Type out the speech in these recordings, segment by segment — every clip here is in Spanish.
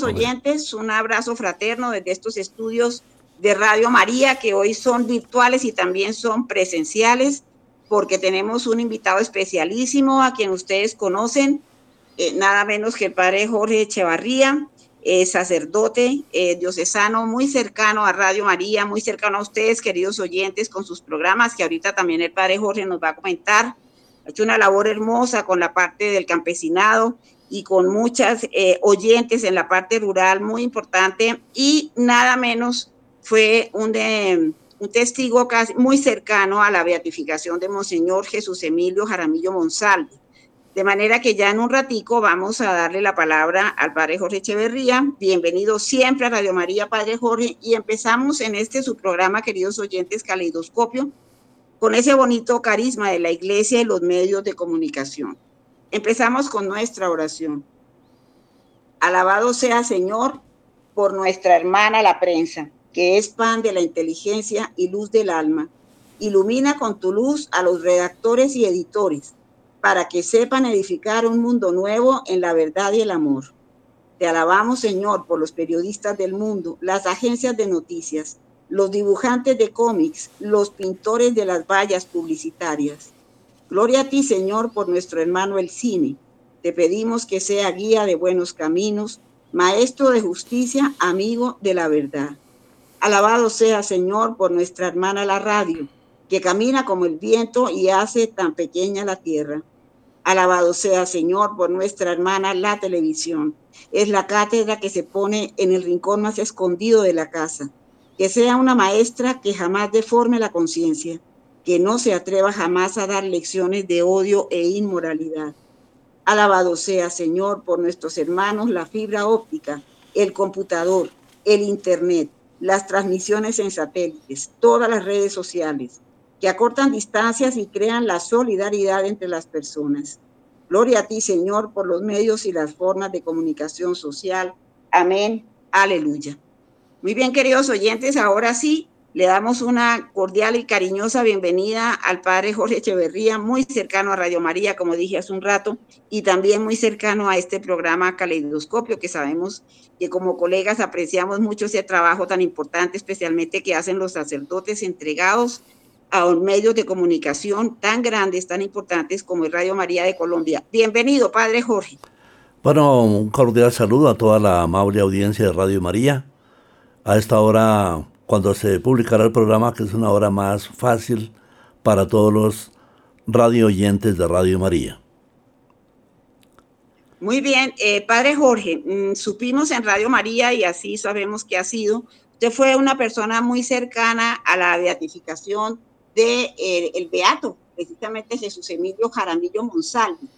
queridos oyentes, un abrazo fraterno desde estos estudios de Radio María, que hoy son virtuales y también son presenciales, porque tenemos un invitado especialísimo a quien ustedes conocen, eh, nada menos que el padre Jorge Echevarría, eh, sacerdote eh, diocesano muy cercano a Radio María, muy cercano a ustedes, queridos oyentes, con sus programas, que ahorita también el padre Jorge nos va a comentar. Ha hecho una labor hermosa con la parte del campesinado y con muchas oyentes en la parte rural, muy importante, y nada menos fue un, un testigo casi muy cercano a la beatificación de Monseñor Jesús Emilio Jaramillo Monsalve de manera que ya en un ratico vamos a darle la palabra al Padre Jorge Echeverría. Bienvenido siempre a Radio María, Padre Jorge. Y empezamos en este su programa, queridos oyentes, Caleidoscopio, con ese bonito carisma de la iglesia y los medios de comunicación. Empezamos con nuestra oración. Alabado sea Señor por nuestra hermana la prensa, que es pan de la inteligencia y luz del alma. Ilumina con tu luz a los redactores y editores para que sepan edificar un mundo nuevo en la verdad y el amor. Te alabamos, Señor, por los periodistas del mundo, las agencias de noticias, los dibujantes de cómics, los pintores de las vallas publicitarias. Gloria a ti, Señor, por nuestro hermano el cine. Te pedimos que sea guía de buenos caminos, maestro de justicia, amigo de la verdad. Alabado sea, Señor, por nuestra hermana la radio, que camina como el viento y hace tan pequeña la tierra. Alabado sea Señor por nuestra hermana la televisión. Es la cátedra que se pone en el rincón más escondido de la casa. Que sea una maestra que jamás deforme la conciencia, que no se atreva jamás a dar lecciones de odio e inmoralidad. Alabado sea Señor por nuestros hermanos la fibra óptica, el computador, el Internet, las transmisiones en satélites, todas las redes sociales que acortan distancias y crean la solidaridad entre las personas. Gloria a ti, Señor, por los medios y las formas de comunicación social. Amén. Aleluya. Muy bien, queridos oyentes, ahora sí, le damos una cordial y cariñosa bienvenida al padre Jorge Echeverría, muy cercano a Radio María, como dije hace un rato, y también muy cercano a este programa Caleidoscopio, que sabemos que como colegas apreciamos mucho ese trabajo tan importante, especialmente que hacen los sacerdotes entregados a medios de comunicación tan grandes, tan importantes como Radio María de Colombia. Bienvenido, Padre Jorge. Bueno, un cordial saludo a toda la amable audiencia de Radio María. A esta hora, cuando se publicará el programa, que es una hora más fácil para todos los radio oyentes de Radio María. Muy bien, eh, Padre Jorge, mm, supimos en Radio María y así sabemos que ha sido, usted fue una persona muy cercana a la beatificación de, eh, el Beato, precisamente Jesús Emilio Jaramillo Monsalve.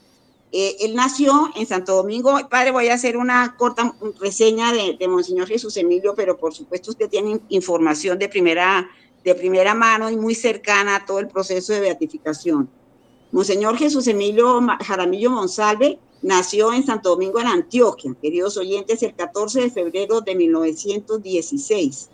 Eh, él nació en Santo Domingo. Padre, voy a hacer una corta reseña de, Monseñor Jesús Emilio, pero por supuesto usted tiene información de primera, de primera mano y muy cercana a todo el proceso de beatificación. Monseñor Jesús Emilio Jaramillo Monsalve nació en Santo Domingo, en Antioquia, queridos oyentes, el 14 de febrero de 1916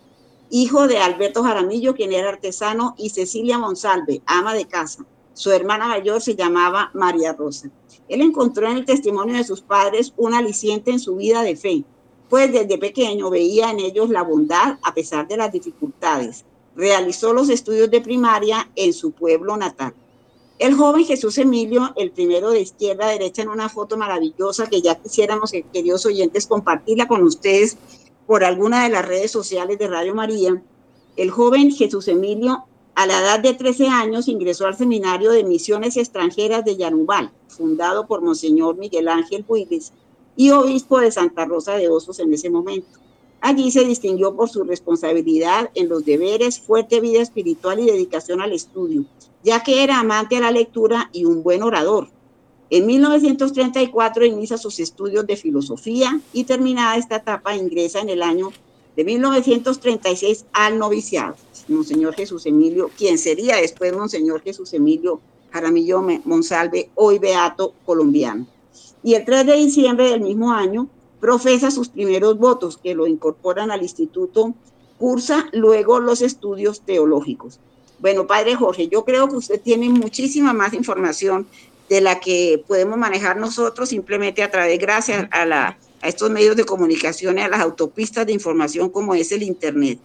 hijo de Alberto Jaramillo, quien era artesano, y Cecilia Monsalve, ama de casa. Su hermana mayor se llamaba María Rosa. Él encontró en el testimonio de sus padres un aliciente en su vida de fe, pues desde pequeño veía en ellos la bondad a pesar de las dificultades. Realizó los estudios de primaria en su pueblo natal. El joven Jesús Emilio, el primero de izquierda a derecha en una foto maravillosa que ya quisiéramos, queridos oyentes, compartirla con ustedes por alguna de las redes sociales de Radio María, el joven Jesús Emilio, a la edad de 13 años, ingresó al Seminario de Misiones Extranjeras de Yanubal, fundado por Monseñor Miguel Ángel Huiles y obispo de Santa Rosa de Osos en ese momento. Allí se distinguió por su responsabilidad en los deberes, fuerte vida espiritual y dedicación al estudio, ya que era amante a la lectura y un buen orador. En 1934 inicia sus estudios de filosofía y terminada esta etapa ingresa en el año de 1936 al noviciado. Monseñor Jesús Emilio, quien sería después Monseñor Jesús Emilio Jaramillo Monsalve, hoy beato colombiano. Y el 3 de diciembre del mismo año profesa sus primeros votos que lo incorporan al instituto, cursa luego los estudios teológicos. Bueno, padre Jorge, yo creo que usted tiene muchísima más información de la que podemos manejar nosotros simplemente a través, gracias a la a estos medios de comunicación y a las autopistas de información como es el Internet.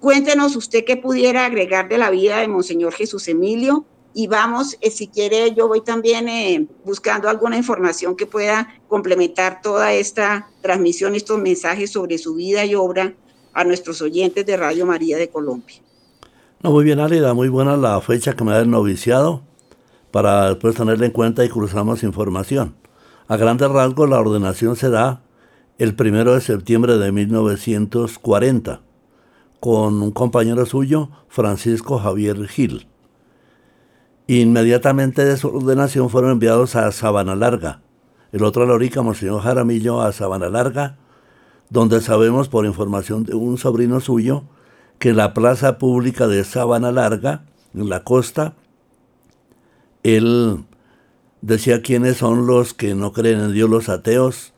Cuéntenos usted qué pudiera agregar de la vida de Monseñor Jesús Emilio y vamos, eh, si quiere, yo voy también eh, buscando alguna información que pueda complementar toda esta transmisión, estos mensajes sobre su vida y obra a nuestros oyentes de Radio María de Colombia. No, muy bien, Álida, muy buena la fecha que me ha noviciado para después tenerla en cuenta y cruzamos información. A grandes rasgos, la ordenación se da el primero de septiembre de 1940 con un compañero suyo, Francisco Javier Gil. Inmediatamente de su ordenación fueron enviados a Sabana Larga, el otro Lorica, Monseñor Jaramillo, a Sabana Larga, donde sabemos por información de un sobrino suyo que la plaza pública de Sabana Larga, en la costa, él decía quiénes son los que no creen en Dios, los ateos,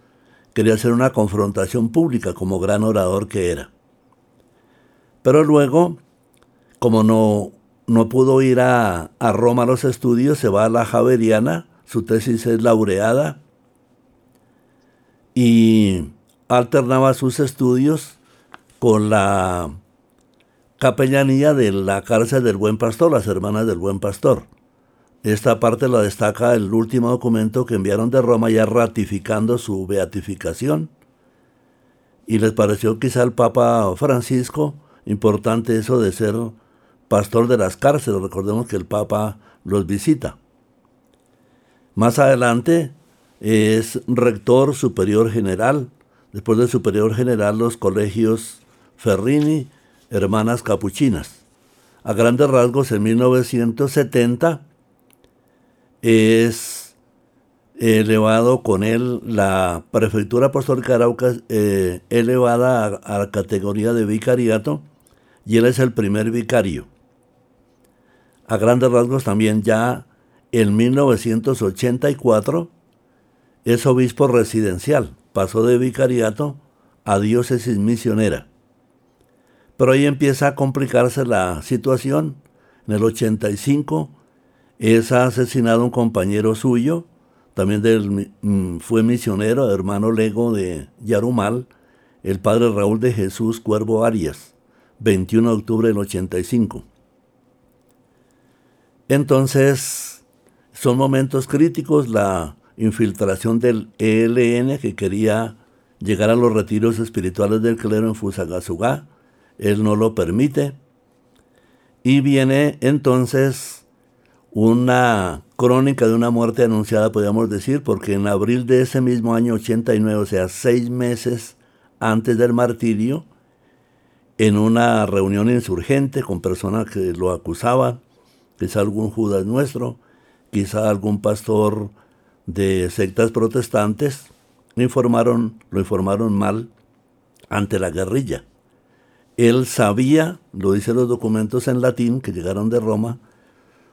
quería hacer una confrontación pública como gran orador que era. Pero luego, como no, no pudo ir a, a Roma a los estudios, se va a la Javeriana, su tesis es laureada, y alternaba sus estudios con la capellanía de la cárcel del Buen Pastor, las hermanas del Buen Pastor. Esta parte la destaca el último documento que enviaron de Roma ya ratificando su beatificación. Y les pareció quizá al Papa Francisco importante eso de ser pastor de las cárceles. Recordemos que el Papa los visita. Más adelante es rector superior general. Después de superior general los colegios Ferrini, Hermanas Capuchinas. A grandes rasgos en 1970 es elevado con él la prefectura apostólica de Arauca eh, elevada a, la categoría de vicariato y él es el primer vicario. A grandes rasgos también ya en 1984 es obispo residencial, pasó de vicariato a diócesis misionera. Pero ahí empieza a complicarse la situación. En el 85 es asesinado un compañero suyo, también del, mm, fue misionero, hermano lego de Yarumal, el padre Raúl de Jesús Cuervo Arias, 21 de octubre del 85. Entonces, son momentos críticos, la infiltración del ELN que quería llegar a los retiros espirituales del clero en Fusagasugá, él no lo permite, y viene entonces una crónica de una muerte anunciada, podríamos decir, porque en abril de ese mismo año 89, o sea, seis meses antes del martirio, en una reunión insurgente con personas que lo acusaban, quizá algún Judas nuestro, quizá algún pastor de sectas protestantes, informaron, lo informaron mal ante la guerrilla. Él sabía, lo dicen los documentos en latín que llegaron de Roma,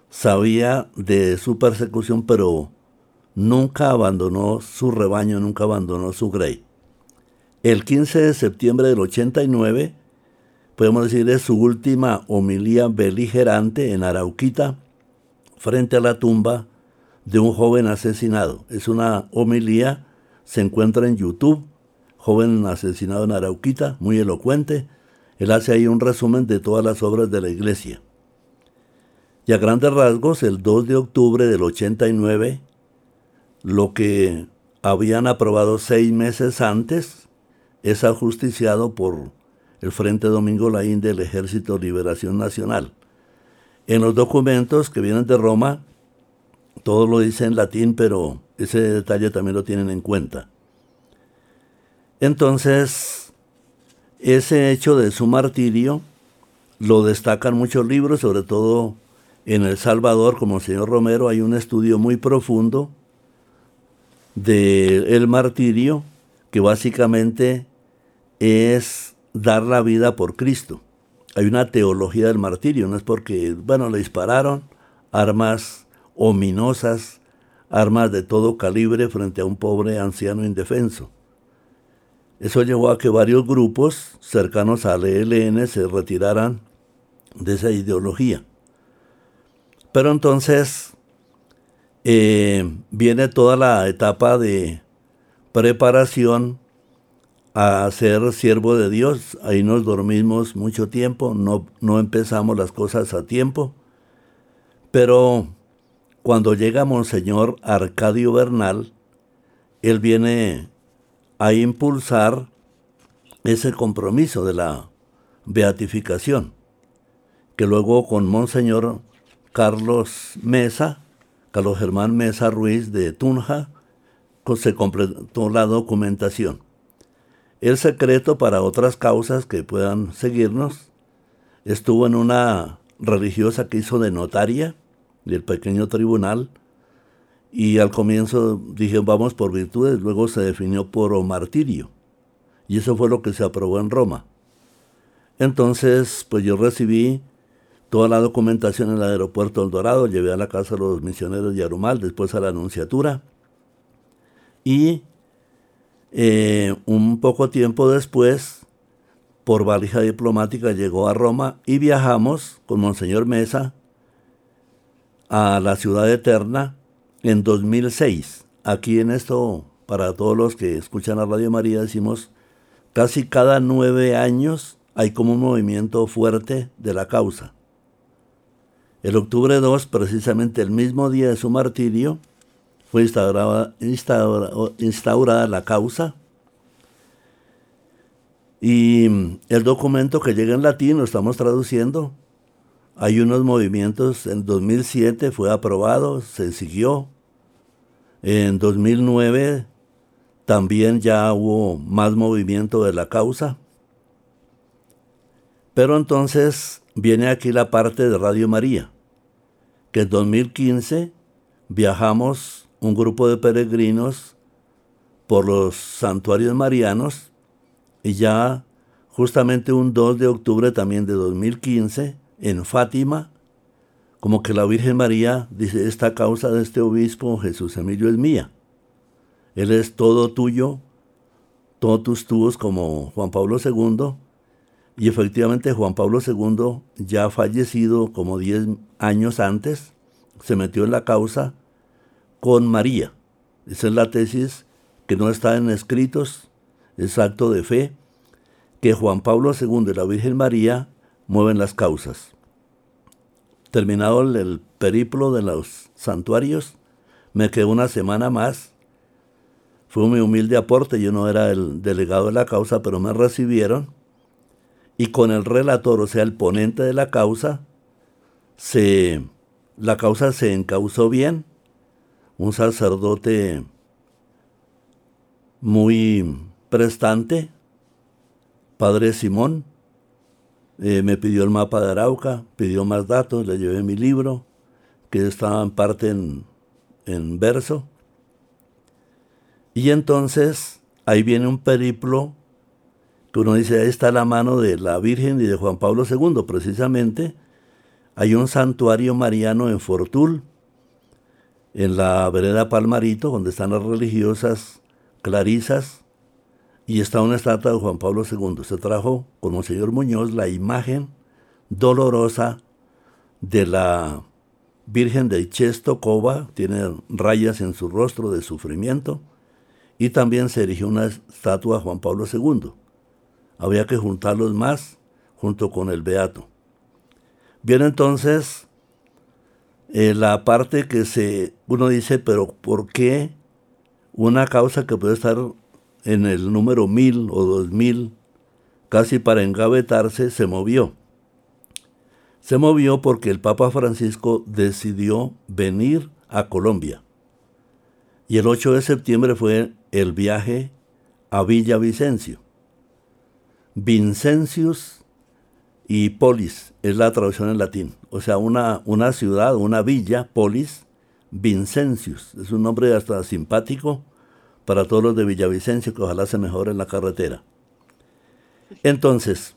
sabía de su persecución, pero nunca abandonó su rebaño, nunca abandonó su grey. El 15 de septiembre del 89, podemos decir, es su última homilía beligerante en Arauquita, frente a la tumba de un joven asesinado. Es una homilía, se encuentra en YouTube, joven asesinado en Arauquita, muy elocuente. Él hace ahí un resumen de todas las obras de la iglesia. Y a grandes rasgos, el 2 de octubre del 89, lo que habían aprobado seis meses antes es ajusticiado por el Frente Domingo Laín del Ejército Liberación Nacional. En los documentos que vienen de Roma, todo lo dice en latín, pero ese detalle también lo tienen en cuenta. Entonces, ese hecho de su martirio lo destacan muchos libros, sobre todo en El Salvador, como el señor Romero, hay un estudio muy profundo del el martirio, que básicamente es dar la vida por Cristo. Hay una teología del martirio, no es porque, bueno, le dispararon armas ominosas, armas de todo calibre frente a un pobre anciano indefenso. Eso llevó a que varios grupos cercanos al ELN se retiraran de esa ideología. Pero entonces eh, viene toda la etapa de preparación a ser siervo de Dios. Ahí nos dormimos mucho tiempo, no, no empezamos las cosas a tiempo. Pero cuando llega Monseñor Arcadio Bernal, él viene a impulsar ese compromiso de la beatificación, que luego con Monseñor Carlos Mesa, Carlos Germán Mesa Ruiz de Tunja, se completó la documentación. El secreto para otras causas que puedan seguirnos estuvo en una religiosa que hizo de notaria del pequeño tribunal y al comienzo dije vamos por virtudes, luego se definió por martirio y eso fue lo que se aprobó en Roma. Entonces, pues yo recibí toda la documentación en el aeropuerto El Dorado, llevé a la casa de los misioneros de Arumal, después a la Anunciatura y eh, un poco tiempo después, por valija diplomática, llegó a Roma y viajamos con Monseñor Mesa a la ciudad eterna en 2006. Aquí en esto, para todos los que escuchan a Radio María, decimos, casi cada nueve años hay como un movimiento fuerte de la causa. El octubre 2, precisamente el mismo día de su martirio, fue instaurada, instaurada la causa y el documento que llega en latín lo estamos traduciendo. Hay unos movimientos, en 2007 fue aprobado, se siguió. En 2009 también ya hubo más movimiento de la causa. Pero entonces viene aquí la parte de Radio María, que en 2015 viajamos un grupo de peregrinos por los santuarios marianos y ya justamente un 2 de octubre también de 2015 en Fátima, como que la Virgen María dice, esta causa de este obispo Jesús Emilio es mía. Él es todo tuyo, todos tus tubos como Juan Pablo II. Y efectivamente Juan Pablo II, ya fallecido como 10 años antes, se metió en la causa con María. Esa es la tesis que no está en escritos, es acto de fe, que Juan Pablo II y la Virgen María mueven las causas. Terminado el periplo de los santuarios, me quedé una semana más. Fue un humilde aporte, yo no era el delegado de la causa, pero me recibieron. Y con el relator, o sea, el ponente de la causa, se, la causa se encausó bien. Un sacerdote muy prestante, Padre Simón, eh, me pidió el mapa de Arauca, pidió más datos, le llevé mi libro, que estaba en parte en, en verso. Y entonces ahí viene un periplo que uno dice, ahí está la mano de la Virgen y de Juan Pablo II, precisamente. Hay un santuario mariano en Fortul, en la vereda Palmarito, donde están las religiosas clarisas, y está una estatua de Juan Pablo II. Se trajo con Monseñor Muñoz la imagen dolorosa de la Virgen de Cova, tiene rayas en su rostro de sufrimiento, y también se erigió una estatua de Juan Pablo II. Había que juntarlos más junto con el Beato. Bien, entonces, eh, la parte que se, uno dice, pero ¿por qué una causa que puede estar en el número mil o dos mil, casi para engavetarse, se movió. Se movió porque el Papa Francisco decidió venir a Colombia. Y el 8 de septiembre fue el viaje a Villa Vicencio. Vincencius y polis es la traducción en latín. O sea, una, una ciudad, una villa, polis, Vincencius. Es un nombre hasta simpático para todos los de Villavicencio, que ojalá se mejore la carretera. Entonces,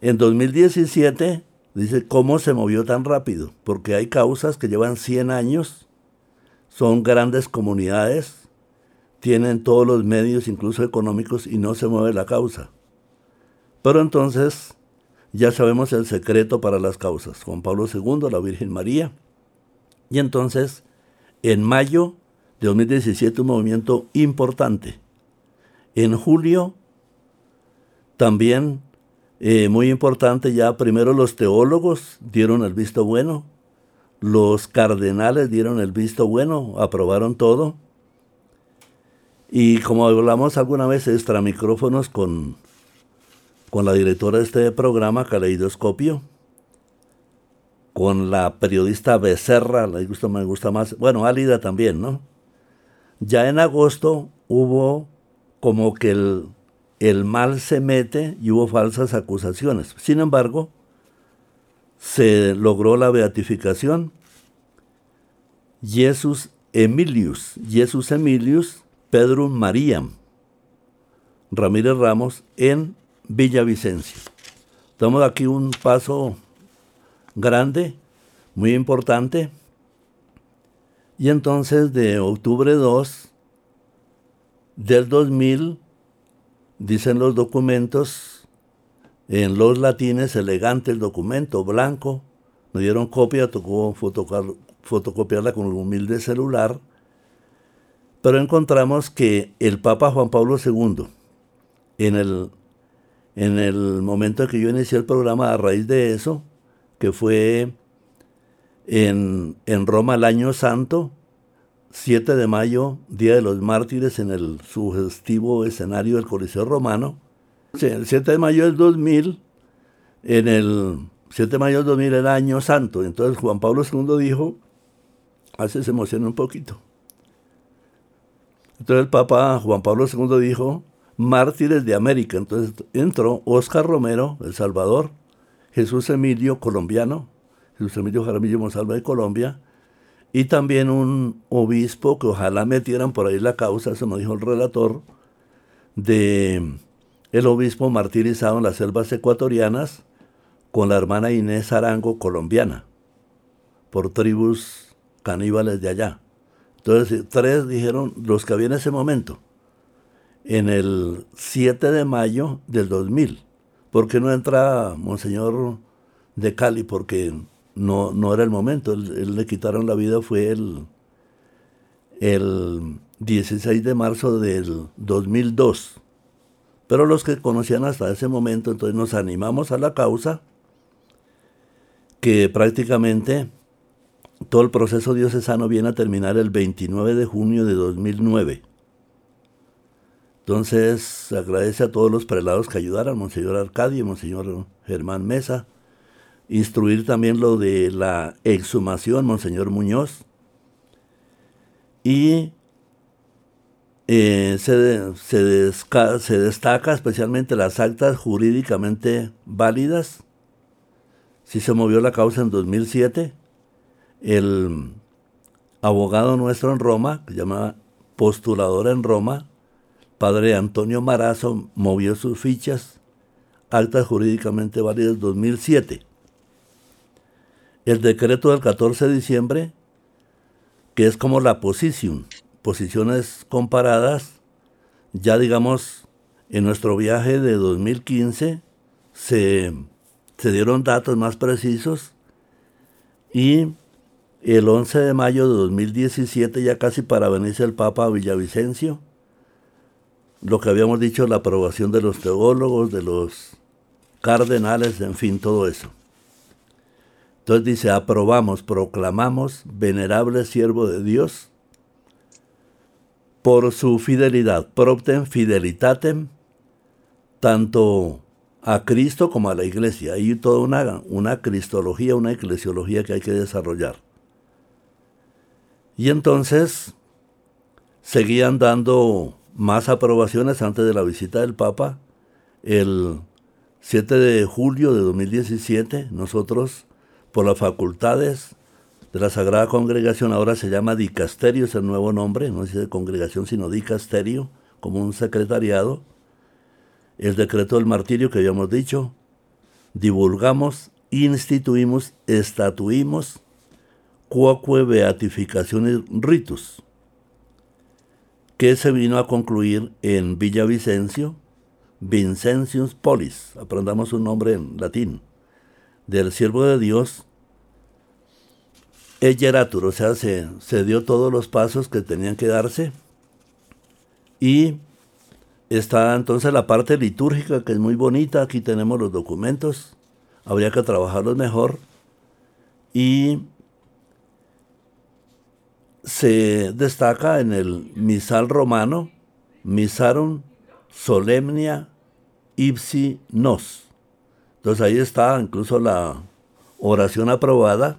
en 2017, dice, ¿cómo se movió tan rápido? Porque hay causas que llevan 100 años, son grandes comunidades, tienen todos los medios, incluso económicos, y no se mueve la causa. Pero entonces, ya sabemos el secreto para las causas. Juan Pablo II, la Virgen María. Y entonces, en mayo de 2017 un movimiento importante. En julio También, eh, muy importante, ya primero los teólogos dieron el visto bueno, los cardenales dieron el visto bueno, aprobaron todo. Y como hablamos alguna vez extra micrófonos con, con la directora de este programa, Caleidoscopio, con la periodista Becerra, le gusta, me gusta más, bueno, Álida también, ¿no? Ya en agosto hubo como que el, el mal se mete y hubo falsas acusaciones. Sin embargo, se logró la beatificación. Jesús Emilius, Jesús Emilius, Pedro María Ramírez Ramos en Villavicencio. Tomamos aquí un paso grande, muy importante. Y entonces de octubre 2 del 2000 Dicen los documentos, en los latines, elegante el documento, blanco. Me dieron copia, tocó fotocopiarla con un humilde celular. Pero encontramos que el Papa Juan Pablo II, en el, en el momento en que yo inicié el programa, a raíz de eso, que fue en, en Roma el año santo, 7 de mayo, Día de los Mártires, en el sugestivo escenario del Coliseo Romano. El 7 de mayo del 2000, en el 7 de mayo del 2000, el año santo. Entonces Juan Pablo II dijo, hace se emociona un poquito. Entonces el Papa Juan Pablo II dijo, mártires de América. Entonces entró Oscar Romero, El Salvador, Jesús Emilio, colombiano, Jesús Emilio Jaramillo Monsalva de Colombia, y también un obispo que ojalá metieran por ahí la causa, eso me dijo el relator, de el obispo martirizado en las selvas ecuatorianas con la hermana Inés Arango colombiana, por tribus caníbales de allá. Entonces, tres dijeron los que había en ese momento, en el 7 de mayo del 2000. ¿Por qué no entra Monseñor de Cali? Porque no, no era el momento. Él, le quitaron la vida fue el, el 16 de marzo del 2002. Pero los que conocían hasta ese momento, entonces nos animamos a la causa, que prácticamente todo el proceso diocesano viene a terminar el 29 de junio de 2009. Entonces, agradece a todos los prelados que ayudaron, Monseñor Arcadio, Monseñor Germán Mesa, instruir también lo de la exhumación, Monseñor Muñoz. Y eh, se, se, destaca especialmente las actas jurídicamente válidas. Si se movió la causa en 2007, el abogado nuestro en Roma, que se llama postulador en Roma, padre Antonio Marazo, movió sus fichas, actas jurídicamente válidas 2007 el decreto del 14 de diciembre, que es como la posición, posiciones comparadas, ya digamos, en nuestro viaje de 2015 se, se dieron datos más precisos y el 11 de mayo de 2017, ya casi para venirse el Papa a Villavicencio, lo que habíamos dicho, la aprobación de los teólogos, de los cardenales, en fin, todo eso. Entonces dice, aprobamos, proclamamos, venerable siervo de Dios, por su fidelidad, propten fidelitatem, tanto a Cristo como a la iglesia. Hay toda una, una cristología, una eclesiología que hay que desarrollar. Y entonces seguían dando más aprobaciones antes de la visita del Papa. El 7 de julio de 2017 nosotros por las facultades de la Sagrada Congregación, ahora se llama dicasterio, es el nuevo nombre, no de congregación, sino dicasterio, como un secretariado. El decreto del martirio que habíamos dicho, divulgamos, instituimos, estatuimos, cuoque beatificaciones ritus, que se vino a concluir en Villavicencio, Vincentius Polis, aprendamos un nombre en latín, del siervo de Dios, Eyeratur, o sea, se, dio todos los pasos que tenían que darse y Está entonces la parte litúrgica que es muy bonita. Aquí tenemos los documentos. Habría que trabajarlos mejor. Y se destaca en el misal romano, misarum solemnia ipsi nos. Entonces ahí está incluso la oración aprobada,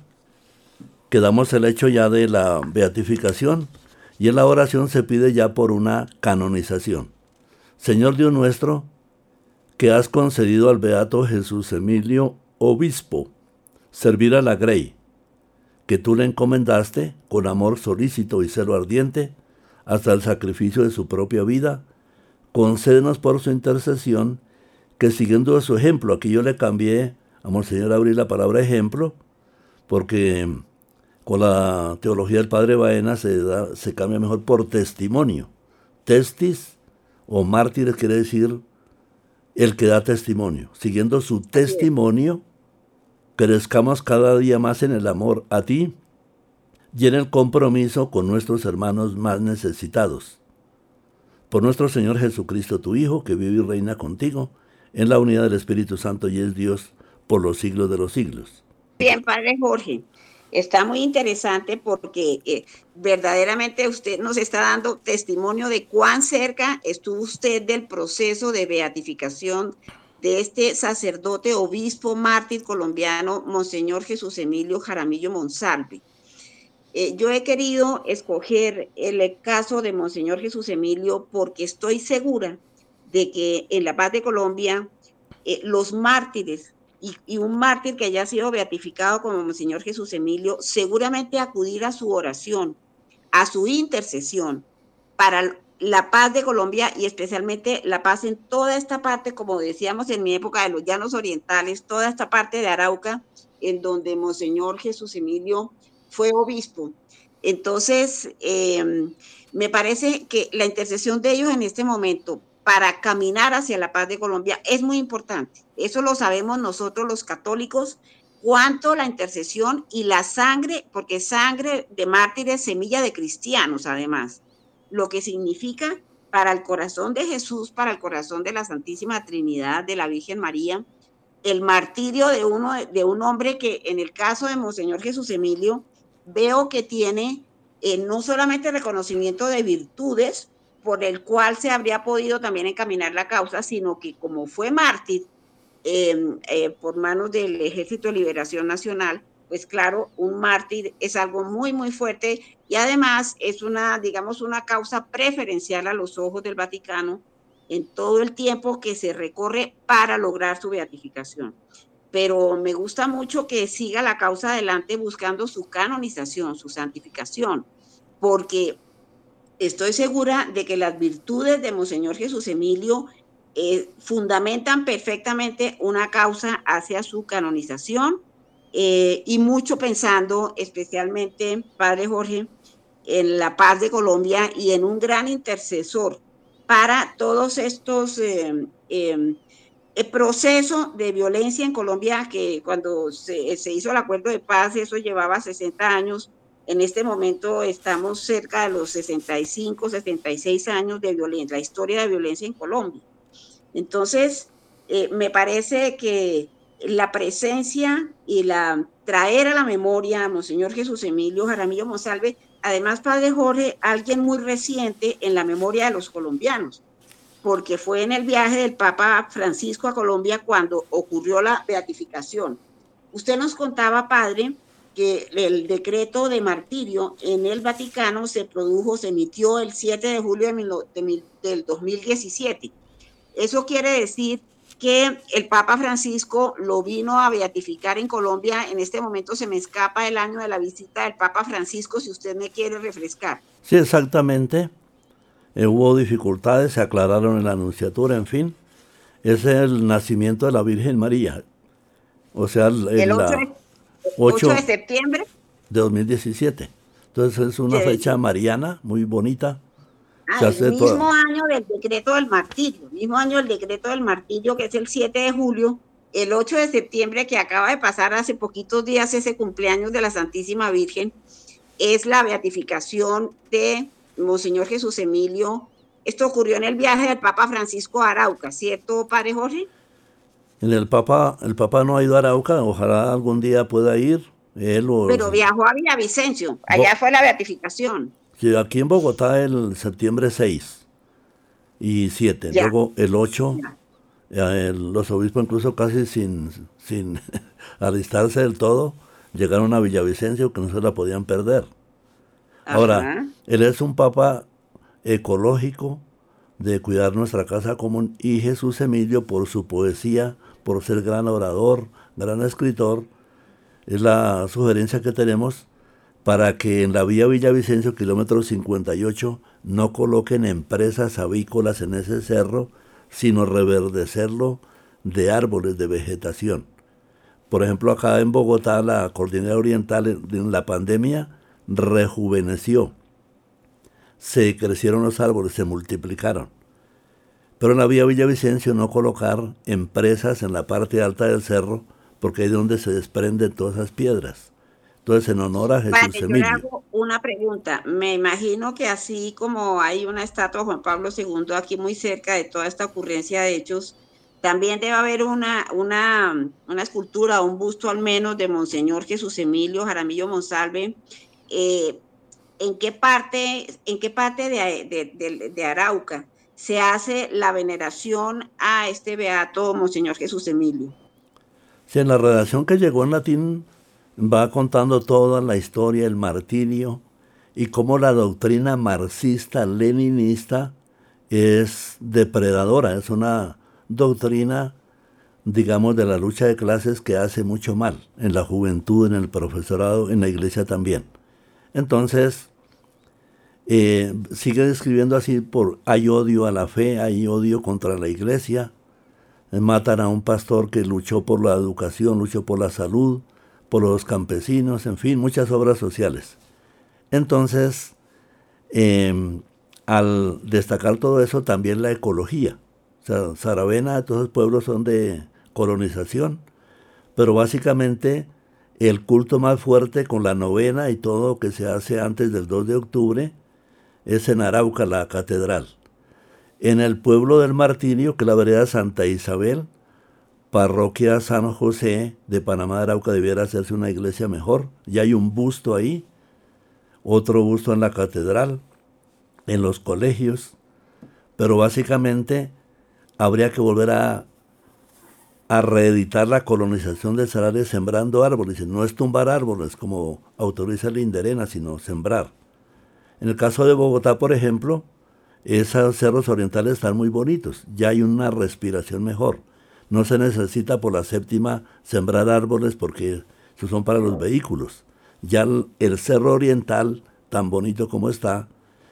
que damos el hecho ya de la beatificación y en la oración se pide ya por una canonización. Señor Dios nuestro, que has concedido al beato Jesús Emilio, obispo, servir a la Grey, que tú le encomendaste con amor solícito y celo ardiente hasta el sacrificio de su propia vida, concédenos por su intercesión que siguiendo su ejemplo, aquí yo le cambié a Monseñor Abril la palabra ejemplo, porque con la teología del Padre Baena se, da, se cambia mejor por testimonio. Testis o mártires quiere decir el que da testimonio. Siguiendo su testimonio, crezcamos cada día más en el amor a ti y en el compromiso con nuestros hermanos más necesitados. Por nuestro Señor Jesucristo, tu Hijo, que vive y reina contigo, en la unidad del Espíritu Santo y es Dios por los siglos de los siglos. Bien, Padre Jorge, está muy interesante porque eh, verdaderamente usted nos está dando testimonio de cuán cerca estuvo usted del proceso de beatificación de este sacerdote, obispo, mártir colombiano, Monseñor Jesús Emilio Jaramillo Monsalve. Eh, yo he querido escoger el caso de Monseñor Jesús Emilio porque estoy segura de que en la paz de Colombia eh, los mártires y, un mártir que haya sido beatificado como Monseñor Jesús Emilio, seguramente acudir a su oración, a su intercesión para la paz de Colombia y especialmente la paz en toda esta parte, como decíamos en mi época de los llanos orientales, toda esta parte de Arauca, en donde Monseñor Jesús Emilio fue obispo. Entonces, em, me parece que la intercesión de ellos en este momento para caminar hacia la paz de Colombia es muy importante. Eso lo sabemos nosotros los católicos, cuánto la intercesión y la sangre, porque sangre de mártires, semilla de cristianos además, lo que significa para el corazón de Jesús, para el corazón de la Santísima Trinidad, de la Virgen María, el martirio de, uno, de un hombre que en el caso de Monseñor Jesús Emilio, veo que tiene eh, no solamente reconocimiento de virtudes, por el cual se habría podido también encaminar la causa, sino que como fue mártir em, eh, por manos del Ejército de Liberación Nacional, pues claro, un mártir es algo muy, muy fuerte y además es una, digamos, una causa preferencial a los ojos del Vaticano en todo el tiempo que se recorre para lograr su beatificación. Pero me gusta mucho que siga la causa adelante buscando su canonización, su santificación, porque estoy segura de que las virtudes de Monseñor Jesús Emilio eh, fundamentan perfectamente una causa hacia su canonización eh, y mucho pensando especialmente, Padre Jorge, en la paz de Colombia y en un gran intercesor para todos estos eh, em, procesos de violencia en Colombia que cuando se, se hizo el acuerdo de paz, eso llevaba 60 años, en este momento estamos cerca de los 65, 76 años de violencia, la historia de violencia en Colombia. Entonces, eh, me parece que la presencia y la traer a la memoria a Monseñor Jesús Emilio Jaramillo Monsalve, además, Padre Jorge, alguien muy reciente en la memoria de los colombianos, porque fue en el viaje del Papa Francisco a Colombia cuando ocurrió la beatificación. Usted nos contaba, Padre, que el decreto de martirio en el Vaticano se produjo, se emitió el 7 de julio de, del 2017. Eso quiere decir que el Papa Francisco lo vino a beatificar en Colombia. En este momento se me escapa el año de la visita del Papa Francisco, si usted me quiere refrescar. Sí, exactamente. Eh, hubo dificultades, se aclararon en la anunciatura, en fin. Es el nacimiento de la Virgen María. O sea, el, el 8, de septiembre. De 2017. Entonces es una fecha mariana, muy bonita. Ah, el mismo año del decreto del martillo, mismo año del decreto del martillo, que es el 7 de julio, el 8 de septiembre, que acaba de pasar hace poquitos días ese cumpleaños de la Santísima Virgen, es la beatificación de Monseñor Jesús Emilio Esto ocurrió en el viaje del Papa Francisco a Arauca, ¿cierto, padre Jorge? En el Papa, el Papa no ha ido a Arauca, ojalá algún día pueda ir. Él Pero viajó a Villavicencio, allá fue la beatificación. Sí, aquí en Bogotá el septiembre 6 y 7, luego el 8, los obispos incluso casi sin, sin alistarse del todo, llegaron a Villavicencio que no se la podían perder. Ahora, él es un papa ecológico de cuidar nuestra casa común y Jesús Emilio por su poesía, por ser gran orador, gran escritor, es la sugerencia que tenemos para que en la vía Villavicencio, kilómetro 58, no coloquen empresas avícolas en ese cerro, sino reverdecerlo de árboles de vegetación. Por ejemplo, acá en Bogotá, la Cordillera Oriental en la pandemia rejuveneció. Se crecieron los árboles, se multiplicaron. Pero en la vía Villavicencio no colocar empresas en la parte alta del cerro, porque es donde se desprenden todas esas piedras. Entonces, en honor a Jesús Yo le hago una pregunta. Me imagino que así como hay una estatua de Juan Pablo II aquí muy cerca de toda esta ocurrencia de hechos, también debe haber una, una, una escultura, un busto al menos de Monseñor Jesús Emilio Jaramillo Monsalve. Eh, ¿En qué parte, en qué parte de, de Arauca se hace la veneración a este beato Monseñor Jesús Emilio? Sí, en la redacción que llegó en latín va contando toda la historia del martirio y cómo la doctrina marxista leninista es depredadora, es una doctrina, digamos, de la lucha de clases que hace mucho mal en la juventud, en el profesorado, en la iglesia también. Entonces, eh, sigue describiendo así por hay odio a la fe, hay odio contra la iglesia, matan a un pastor que luchó por la educación, luchó por la salud, por los campesinos, en fin, muchas obras sociales. Entonces, em, al destacar todo eso, también la ecología. O sea, Saravena, todos los pueblos son de colonización, pero básicamente el culto más fuerte con la novena y todo que se hace antes del 2 de octubre es en Arauca, la catedral en el pueblo del Martirio, que es la vereda Santa Isabel, parroquia San José de Panamá de Arauca, debiera hacerse una iglesia mejor. Ya hay un busto ahí, otro busto en la catedral, en los colegios, pero básicamente habría que volver a, a reeditar la colonización de Sarales sembrando árboles. No es tumbar árboles como autoriza el Inderena, sino sembrar. En el caso de Bogotá, por ejemplo, esos cerros orientales están muy bonitos, ya hay una respiración mejor. No se necesita por la séptima sembrar árboles porque esos son para los vehículos. Ya el, cerro oriental, tan bonito como está,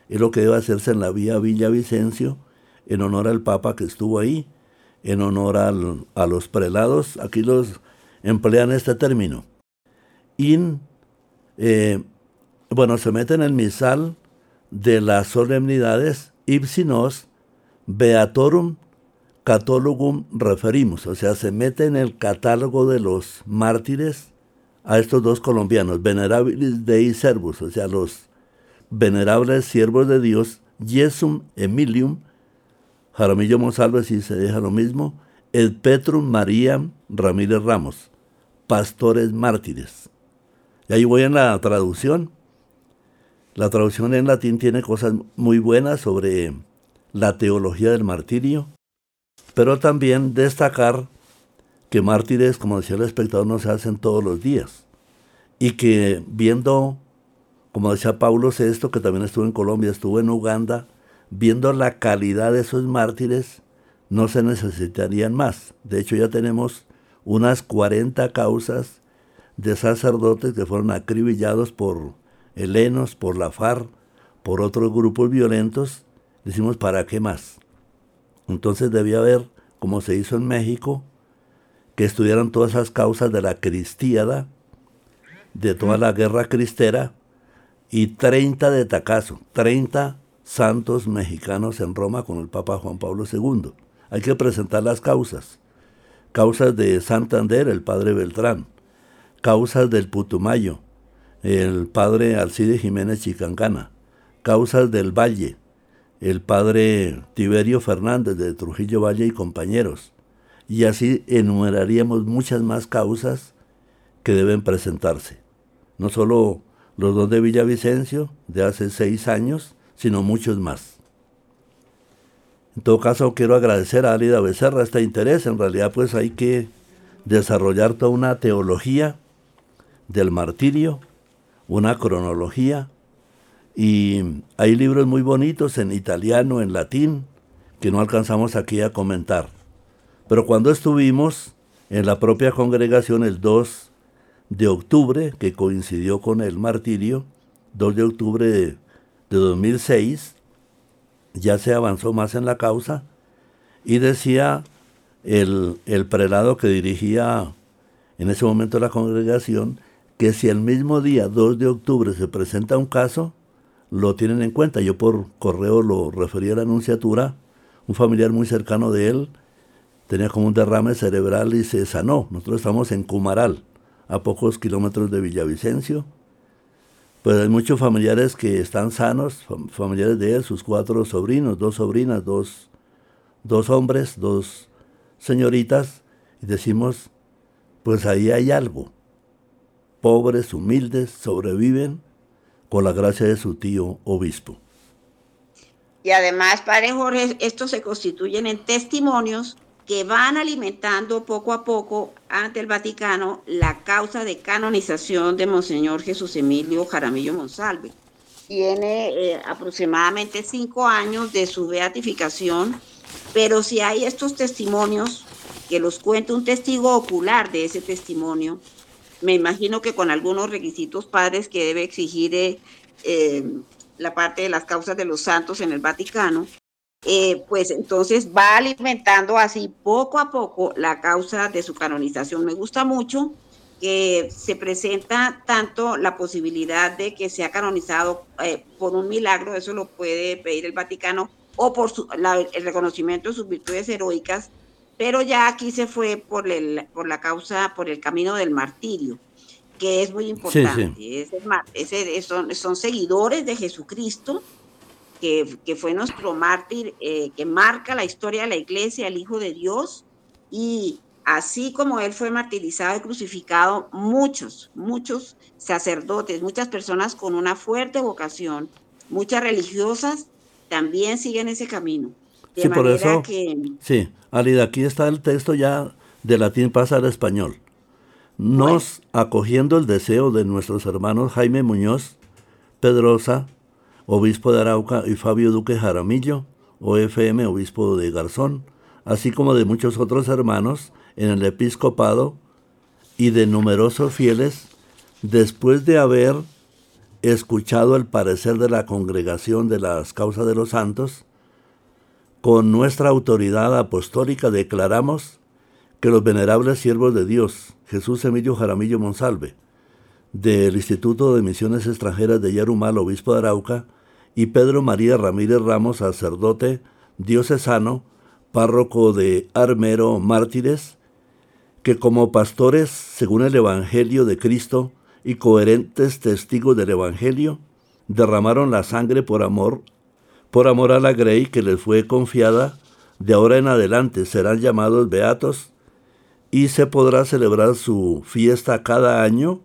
es lo que debe hacerse en la vía Villavicencio, en honor al Papa que estuvo ahí, en honor a los prelados, aquí los emplean este término. In, eh, bueno, se mete en el misal de las solemnidades Ipsinos Beatorum Catologum referimos, o sea, se mete en el catálogo de los mártires a estos dos colombianos, Venerabilis Dei Servus, o sea, los venerables siervos de Dios, Jesum Emilium, Jaramillo Monsalves y se deja lo mismo, el Petrum María Ramírez Ramos, pastores mártires. Y ahí voy en la traducción. La traducción en latín tiene cosas muy buenas sobre la teología del martirio, pero también destacar que mártires, como decía el espectador, no se hacen todos los días. Y que viendo, como decía Paulo VI, que también estuvo en Colombia, estuvo en Uganda, viendo la calidad de esos mártires, no se necesitarían más. De hecho, ya tenemos unas 40 causas de sacerdotes que fueron acribillados por helenos, por la FARC, por otros grupos violentos, decimos, ¿para qué más? Entonces debía haber, como se hizo en México, que estudiaran todas esas causas de la cristiada, de toda la guerra cristera, y 30 de tacazo, 30 santos mexicanos en Roma con el Papa Juan Pablo II. Hay que presentar las causas. Causas de Santander, el padre Beltrán. Causas del Putumayo, el padre Alcide Jiménez Chicancana, Causas del Valle, el padre Tiberio Fernández de Trujillo Valle y compañeros. Y así enumeraríamos muchas más causas que deben presentarse. No solo los dos de Villavicencio de hace seis años, sino muchos más. En todo caso, quiero agradecer a Alida Becerra este interés. En realidad, pues hay que desarrollar toda una teología del martirio, una cronología, y hay libros muy bonitos en italiano, en latín, que no alcanzamos aquí a comentar. Pero cuando estuvimos en la propia congregación el 2 de octubre, que coincidió con el martirio, 2 de octubre de, 2006, ya se avanzó más en la causa, y decía el, el prelado que dirigía en ese momento la congregación, que si el mismo día, 2 de octubre, se presenta un caso, lo tienen en cuenta. Yo por correo lo referí a la anunciatura, un familiar muy cercano de él tenía como un derrame cerebral y se sanó. Nosotros estamos en Cumaral, a pocos kilómetros de Villavicencio. Pues hay muchos familiares que están sanos, familiares de él, sus cuatro sobrinos, dos sobrinas, dos, dos hombres, dos señoritas, y decimos, pues ahí hay algo. Pobres, humildes, sobreviven con la gracia de su tío obispo. Y además, Padre Jorge, estos se constituyen en testimonios que van alimentando poco a poco ante el Vaticano la causa de canonización de Monseñor Jesús Emilio Jaramillo Monsalve. Tiene eh, aproximadamente cinco años de su beatificación, pero si hay estos testimonios, que los cuenta un testigo ocular de ese testimonio, me imagino que con algunos requisitos padres que debe exigir eh, eh, la parte de las causas de los santos en el Vaticano, eh, pues entonces va alimentando así poco a poco la causa de su canonización. Me gusta mucho que se presenta tanto la posibilidad de que sea canonizado por un milagro, eso lo puede pedir el Vaticano, o por el reconocimiento de sus virtudes heroicas, pero ya aquí se fue por, el, por la causa, por el camino del martirio, que es muy importante. son, son seguidores de Jesucristo que, fue nuestro mártir, eh, que marca la historia de la iglesia, el Hijo de Dios, y así como él fue martirizado y crucificado, muchos, muchos sacerdotes, muchas personas con una fuerte vocación, muchas religiosas, también siguen ese camino. Sí, por eso, sí, Alida, aquí está el texto ya de latín pasa al español. Nos, acogiendo el deseo de nuestros hermanos Jaime Muñoz, Pedrosa, obispo de Arauca, y Fabio Duque Jaramillo, OFM, obispo de Garzón, así como de muchos otros hermanos en el episcopado y de numerosos fieles, después de haber escuchado el parecer de la congregación de las causas de los santos, con nuestra autoridad apostólica declaramos que los venerables siervos de Dios, Jesús Emilio Jaramillo Monsalve, del Instituto de Misiones Extranjeras de Yarumal, obispo de Arauca, y Pedro María Ramírez Ramos, sacerdote diocesano, párroco de Armero Mártires, que como pastores, según el Evangelio de Cristo y coherentes testigos del Evangelio, derramaron la sangre por amor, por amor a la grey que les fue confiada, de ahora en adelante serán llamados beatos y se podrá celebrar su fiesta cada año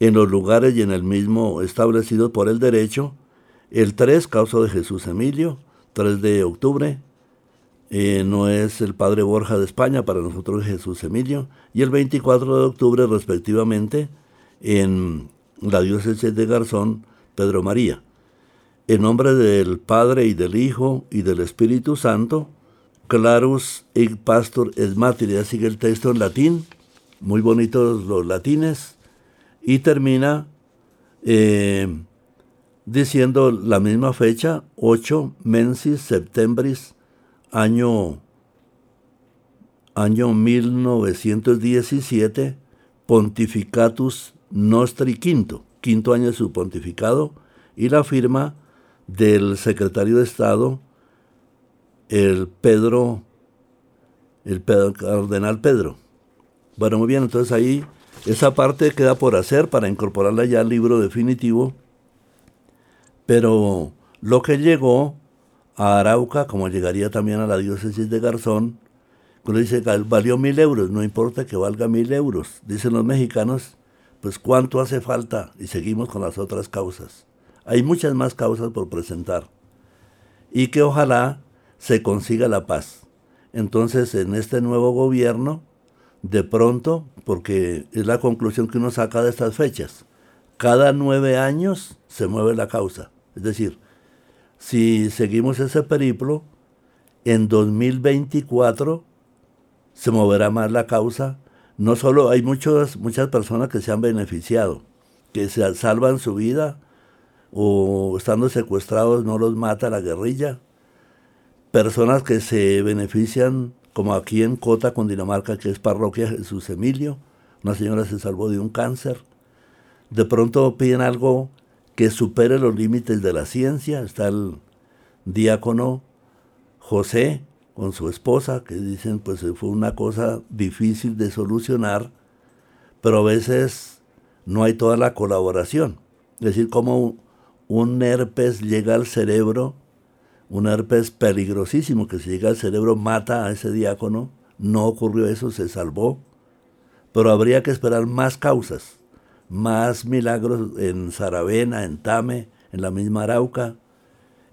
en los lugares y en el mismo establecido por el derecho, el 3, causa de Jesús Emilio, 3 de octubre, eh, no es el Padre Borja de España, para nosotros Jesús Emilio, y el 24 de octubre respectivamente en la diócesis de Garzón, Pedro María. En nombre del Padre y del Hijo y del Espíritu Santo, Clarus et Pastor es materia, sigue el texto en latín, muy bonitos los latines, y termina eh, diciendo la misma fecha, 8 mensis septembris, año, año 1917, pontificatus nostri quinto, quinto año de su pontificado, y la firma del secretario de Estado, el Pedro, el cardenal Pedro. Bueno, muy bien, entonces ahí esa parte queda por hacer para incorporarla ya al libro definitivo pero lo que llegó a Arauca, como llegaría también a la diócesis de Garzón, cuando dice valió mil euros, no importa que valga mil euros, dicen los mexicanos, pues cuánto hace falta y seguimos con las otras causas. Hay muchas más causas por presentar y que ojalá se consiga la paz. Entonces, en este nuevo gobierno, de pronto, porque es la conclusión que uno saca de estas fechas, cada nueve años se mueve la causa. Es decir, si seguimos ese periplo, en 2024 se moverá más la causa. No solo hay muchas, muchas personas que se han beneficiado, que se salvan su vida o estando secuestrados no los mata la guerrilla. Personas que se benefician, como aquí en Cota, con Dinamarca, que es parroquia Jesús Emilio, una señora se salvó de un cáncer. De pronto piden algo que supere los límites de la ciencia. Está el diácono José con su esposa, que dicen pues fue una cosa difícil de solucionar, pero a veces no hay toda la colaboración. Es decir, como un herpes llega al cerebro, un herpes peligrosísimo que si llega al cerebro mata a ese diácono, no ocurrió eso, se salvó, pero habría que esperar más causas más milagros en Saravena, en Tame, en la misma Arauca.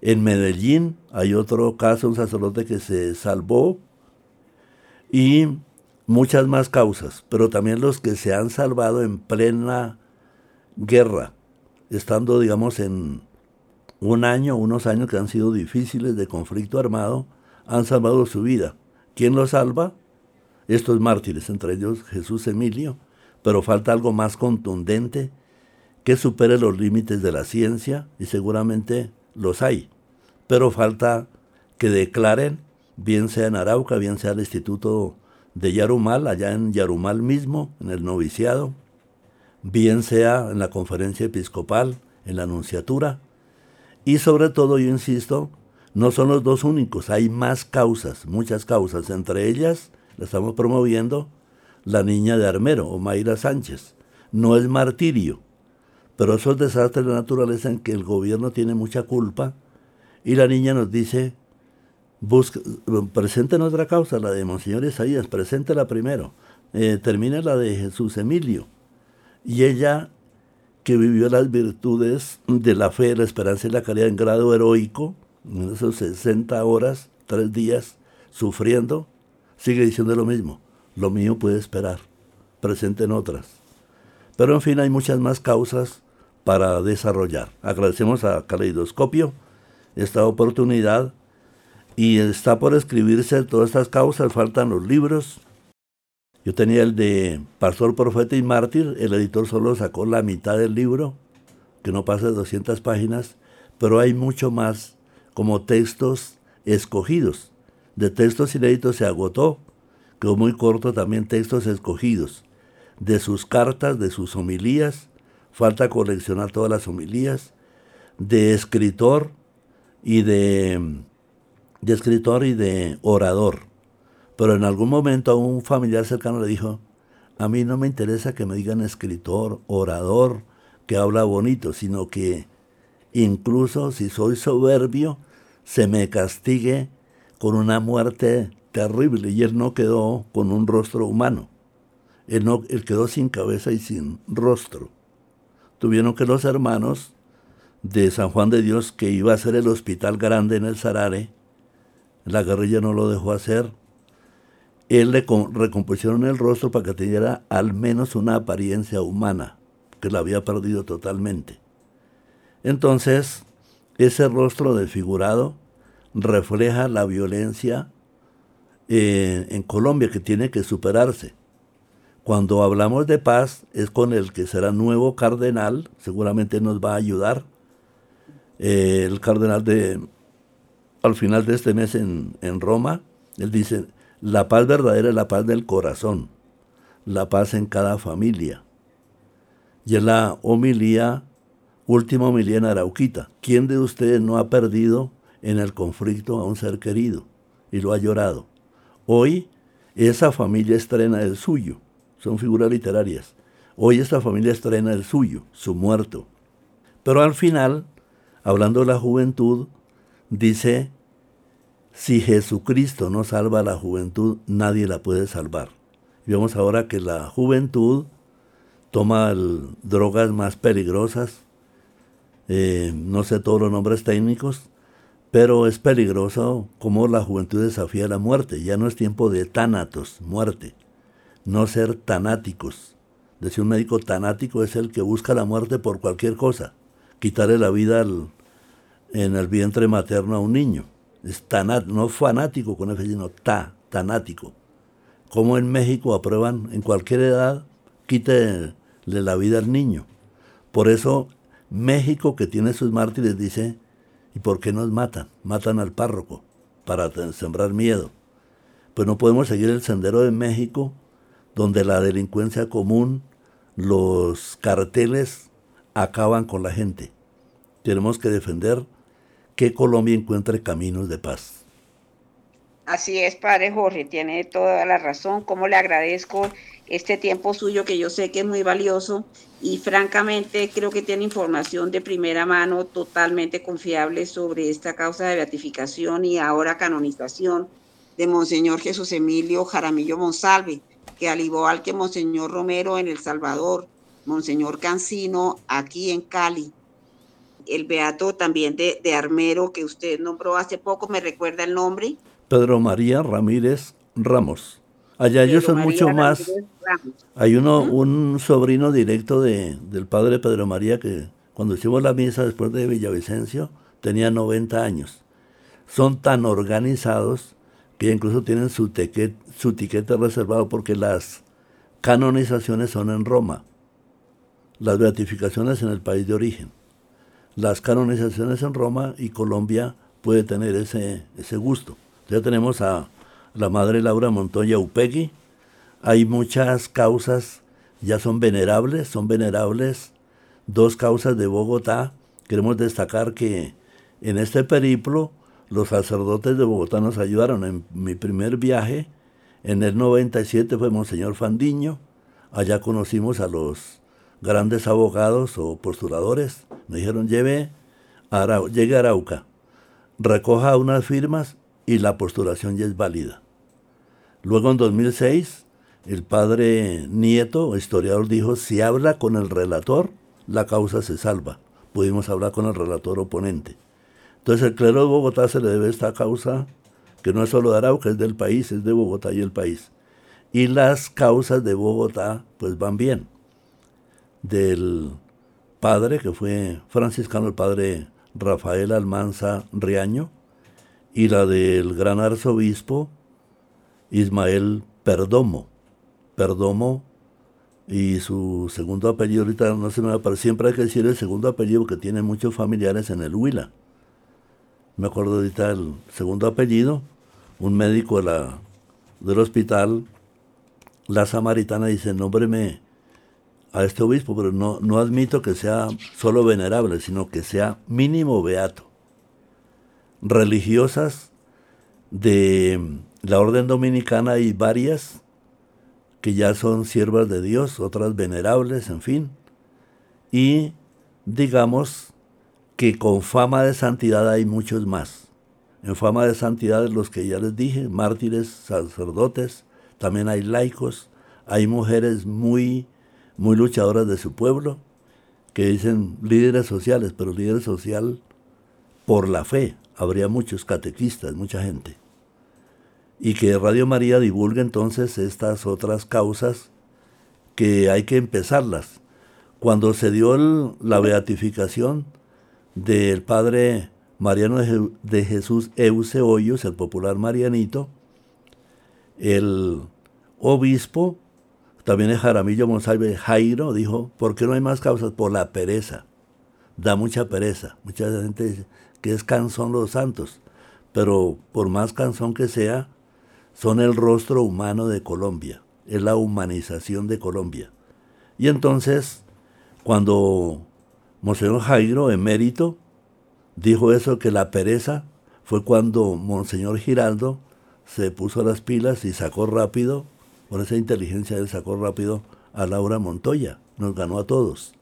En Medellín hay otro caso, un sacerdote que se salvó y muchas más causas, pero también los que se han salvado en plena guerra, estando, digamos, en un año, unos años que han sido difíciles de conflicto armado, han salvado su vida. ¿Quién los salva? Estos mártires, entre ellos Jesús Emilio, pero falta algo más contundente que supere los límites de la ciencia y seguramente los hay. Pero falta que declaren, bien sea en Arauca, bien sea el Instituto de Yarumal, allá en Yarumal mismo, en el noviciado, bien sea en la conferencia episcopal, en la anunciatura. Y sobre todo, yo insisto, no son los dos únicos, hay más causas, muchas causas, entre ellas la estamos promoviendo la niña de Armero o Mayra Sánchez. No es martirio, pero esos desastres de naturaleza en que el gobierno tiene mucha culpa y la niña nos dice, busca, presente nuestra causa, la de Monseñor Isaías, la primero, eh, termine la de Jesús Emilio. Y ella, que vivió las virtudes de la fe, la esperanza y la caridad en grado heroico, en esos 60 horas, tres días, sufriendo, sigue diciendo lo mismo lo mío puede esperar. Presenten otras. Pero en fin, hay muchas más causas para desarrollar. Agradecemos a Caleidoscopio esta oportunidad y está por escribirse todas estas causas, faltan los libros. Yo tenía el de Pastor, Profeta y Mártir, el editor solo sacó la mitad del libro, que no pasa de 200 páginas, pero hay mucho más como textos escogidos. De textos inéditos se agotó, quedó muy corto también textos escogidos de sus cartas, de sus homilías, falta coleccionar todas las homilías, de escritor y de, de escritor y de orador. Pero en algún momento a un familiar cercano le dijo, a mí no me interesa que me digan escritor, orador, que habla bonito, sino que incluso si soy soberbio, se me castigue con una muerte terrible y él no quedó con un rostro humano. Él, él quedó sin cabeza y sin rostro. Tuvieron que los hermanos de San Juan de Dios, que iba a ser el hospital grande en el Sarare, la guerrilla no lo dejó hacer. Él le recompusieron el rostro para que tuviera al menos una apariencia humana, que la había perdido totalmente. Entonces, ese rostro desfigurado refleja la violencia eh, en Colombia que tiene que superarse. Cuando hablamos de paz es con el que será nuevo cardenal, seguramente nos va a ayudar. Eh, el cardenal de al final de este mes en, en Roma, él dice, la paz verdadera es la paz del corazón, la paz en cada familia. Y en la homilía, última homilía en Arauquita, ¿quién de ustedes no ha perdido en el conflicto a un ser querido y lo ha llorado? Hoy esa familia estrena el suyo, son figuras literarias. Hoy esta familia estrena el suyo, su muerto. Pero al final, hablando de la juventud, dice si Jesucristo no salva a la juventud, nadie la puede salvar. vemos ahora que la juventud toma drogas más peligrosas, eh, no sé todos los nombres técnicos, pero es peligroso como la juventud desafía la muerte. Ya no es tiempo de tánatos, muerte. No ser tanáticos. Decía un médico tanático es el que busca la muerte por cualquier cosa. Quitarle la vida en el vientre materno a un niño. Es tanat, no fanático con F, sino ta, tanático. Como en México aprueban en cualquier edad, quítele la vida al niño. Por eso México, que tiene sus mártires, dice, ¿Y por qué nos matan? Matan al párroco para sembrar miedo. Pues no podemos seguir el sendero de México, donde la delincuencia común, los carteles acaban con la gente. Tenemos que defender que Colombia encuentre caminos de paz. Así es, padre Jorge, tiene toda la razón. Como le agradezco este tiempo suyo que yo sé que es muy valioso y francamente creo que tiene información de primera mano totalmente confiable sobre esta causa de beatificación y ahora canonización de Monseñor Jesús Emilio Jaramillo Monsalve, que al igual que Monseñor Romero en El Salvador, Monseñor Cancino aquí en Cali, el beato también de, de Armero que usted nombró hace poco, me recuerda el nombre. Pedro María Ramírez Ramos. Allá ellos son mucho más. Hay uno, un sobrino directo de, del padre Pedro María que cuando hicimos la misa después de Villavicencio tenía 90 años. Son tan organizados que incluso tienen su, tiquete, su tiquete reservado porque las canonizaciones son en Roma, las beatificaciones en el país de origen. Las canonizaciones en Roma y Colombia puede tener ese, ese gusto. Ya tenemos a la madre Laura Montoya Upegui. Hay muchas causas, ya son venerables, son venerables dos causas de Bogotá. Queremos destacar que en este periplo los sacerdotes de Bogotá nos ayudaron. En mi primer viaje, en el 97, fue Monseñor Fandiño. Allá conocimos a los grandes abogados o postuladores. Me dijeron, lleve a llegue a Arauca, recoja unas firmas y la postulación ya es válida. Luego en 2006, el padre Nieto, historiador, dijo, si habla con el relator, la causa se salva. Pudimos hablar con el relator oponente. Entonces el clero de Bogotá se le debe esta causa, que no es solo de Arauca, es del país, es de Bogotá y el país. Y las causas de Bogotá, pues van bien. Del padre, que fue franciscano, el padre Rafael Almanza Riaño, y la del gran arzobispo, Ismael Perdomo. Perdomo y su segundo apellido, ahorita no se me va, pero siempre hay que decir el segundo apellido porque tiene muchos familiares en el Huila. Me acuerdo ahorita el segundo apellido, un médico de la, del hospital, la samaritana dice, nómbreme a este obispo, pero no, no admito que sea solo venerable, sino que sea mínimo beato. Religiosas de la orden dominicana hay varias que ya son siervas de Dios, otras venerables, en fin. Y digamos que con fama de santidad hay muchos más. En fama de santidad los que ya les dije, mártires, sacerdotes, también hay laicos, hay mujeres muy, muy luchadoras de su pueblo, que dicen líderes sociales, pero líder social por la fe. Habría muchos catequistas, mucha gente y que Radio María divulgue entonces estas otras causas que hay que empezarlas. Cuando se dio la beatificación del padre Mariano de Jesús Euse Hoyos, el popular Marianito, el obispo, también el Jaramillo Monsalve Jairo, dijo, ¿por qué no hay más causas? Por la pereza. Da mucha pereza. Mucha gente dice que es cansón los santos, pero por más cansón que sea, son el rostro humano de Colombia, es la humanización de Colombia. Y entonces, cuando Monseñor Jairo, emérito, dijo eso, que la pereza fue cuando Monseñor Giraldo se puso las pilas y sacó rápido, por esa inteligencia él sacó rápido a Laura Montoya, nos ganó a todos.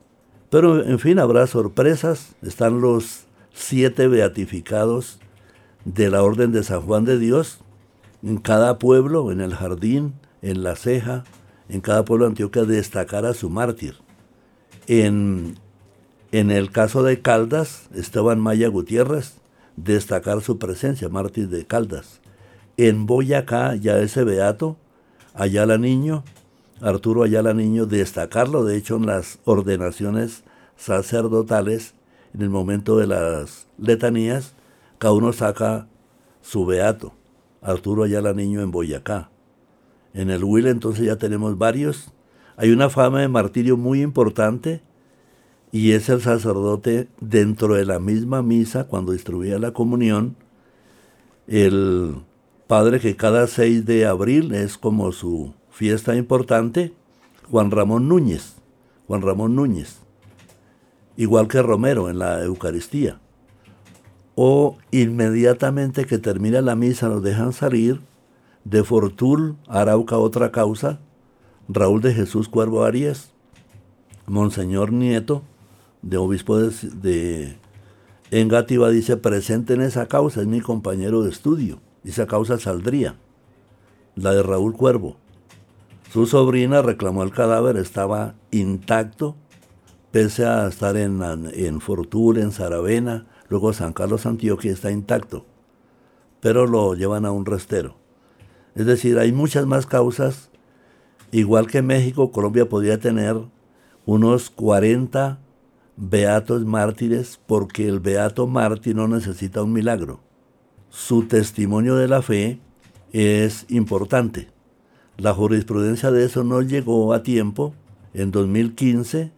Pero en fin, habrá sorpresas, están los siete beatificados de la Orden de San Juan de Dios, en cada pueblo, en el jardín, en la ceja, en cada pueblo de Antioquia, destacar a su mártir. En, en el caso de Caldas, Esteban Maya Gutiérrez, destacar su presencia, mártir de Caldas. En Boyacá, ya ese beato, Ayala Niño, Arturo Ayala Niño, destacarlo, de hecho, en las ordenaciones sacerdotales, en el momento de las letanías, cada uno saca su beato. Arturo Ayala Niño en Boyacá. En el Huila entonces ya tenemos varios. Hay una fama de martirio muy importante y es el sacerdote dentro de la misma misa cuando distribuía la comunión, el padre que cada 6 de abril es como su fiesta importante, Juan Ramón Núñez, Juan Ramón Núñez, igual que Romero en la Eucaristía. O inmediatamente que termina la misa nos dejan salir de Fortul, Arauca otra causa, Raúl de Jesús Cuervo Arias, Monseñor Nieto, de obispo de, de Engativa, dice, presente en esa causa, es mi compañero de estudio. Esa causa saldría, la de Raúl Cuervo. Su sobrina reclamó el cadáver, estaba intacto, pese a estar en, en en Saravena, luego San Carlos Antioquia está intacto, pero lo llevan a un restero. Es decir, hay muchas más causas. Igual que México, Colombia podría tener unos 40 beatos mártires porque el beato mártir no necesita un milagro. Su testimonio de la fe es importante. La jurisprudencia de eso no llegó a tiempo en 2015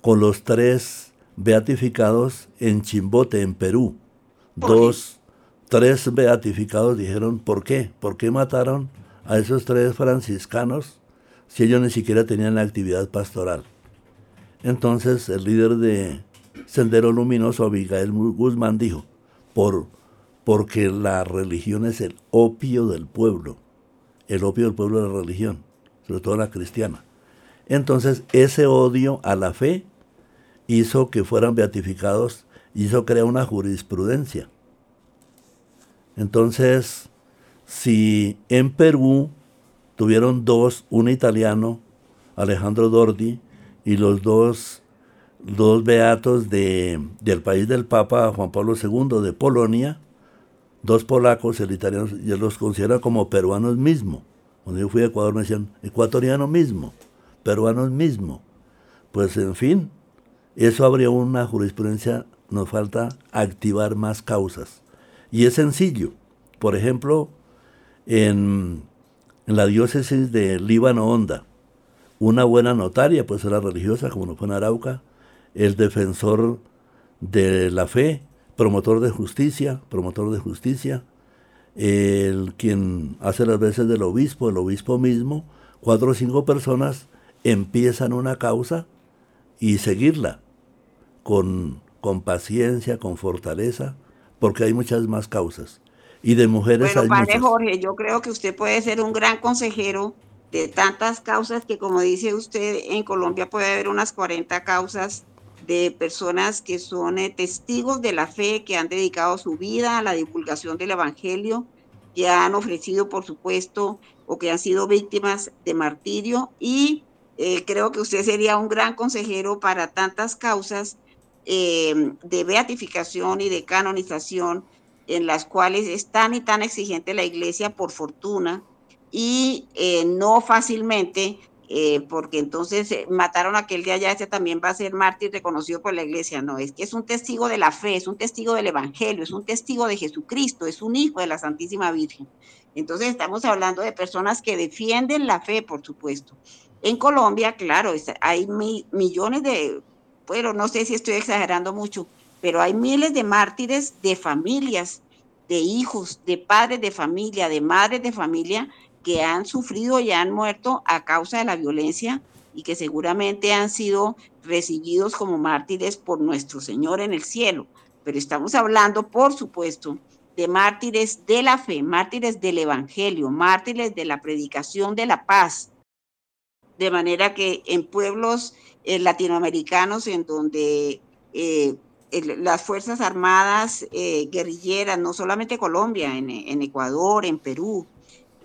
con los tres beatificados en Chimbote, en Perú. Dos tres beatificados dijeron, ¿por qué? ¿Por qué mataron a esos tres franciscanos si ellos ni siquiera tenían la actividad pastoral? Entonces el líder de Sendero Luminoso, Abigail Guzmán, dijo, por, porque la religión es el opio del pueblo, el opio del pueblo de la religión, sobre todo la cristiana. Entonces ese odio a la fe hizo que fueran beatificados, hizo crear una jurisprudencia entonces, si en Perú tuvieron dos, un italiano, Alejandro Dordi, y los dos, dos beatos de, del país del Papa Juan Pablo II de Polonia, dos polacos, el italiano, y los considera como peruanos mismo. Cuando yo fui a Ecuador me decían, ecuatoriano mismo, peruanos mismo. Pues en fin, eso habría una jurisprudencia, nos falta activar más causas. Y es sencillo. Por ejemplo, en, la diócesis de Líbano Honda, una buena notaria, pues era religiosa, como no fue en Arauca, el defensor de la fe, promotor de justicia, promotor de justicia, el quien hace las veces del obispo, el obispo mismo, cuatro o cinco personas empiezan una causa y seguirla con, con paciencia, con fortaleza, porque hay muchas más causas. Y de mujeres bueno, padre Jorge, yo creo que usted puede ser un gran consejero de tantas causas que, como dice usted, en Colombia puede haber unas 40 causas de personas que son eh, testigos de la fe, que han dedicado su vida a la divulgación del Evangelio, que han ofrecido, por supuesto, o que han sido víctimas de martirio. Y eh, creo que usted sería un gran consejero para tantas causas eh, de beatificación y de canonización en las cuales es tan y tan exigente la iglesia por fortuna y no fácilmente, eh, porque entonces mataron a aquel de allá, ese también va a ser mártir reconocido por la iglesia. No, es que es un testigo de la fe, es un testigo del evangelio, es un testigo de Jesucristo, es un hijo de la Santísima Virgen. Entonces estamos hablando de personas que defienden la fe, por supuesto. En Colombia, claro, hay millones de bueno, no sé si estoy exagerando mucho, pero hay miles de mártires de familias, de hijos, de padres de familia, de madres de familia que han sufrido y han muerto a causa de la violencia y que seguramente han sido recibidos como mártires por nuestro Señor en el cielo. Pero estamos hablando, por supuesto, de mártires de la fe, mártires del Evangelio, mártires de la predicación de la paz. De manera que en pueblos eh, latinoamericanos en donde eh, las Fuerzas Armadas eh, guerrilleras, no solamente Colombia, en, en Ecuador, en Perú,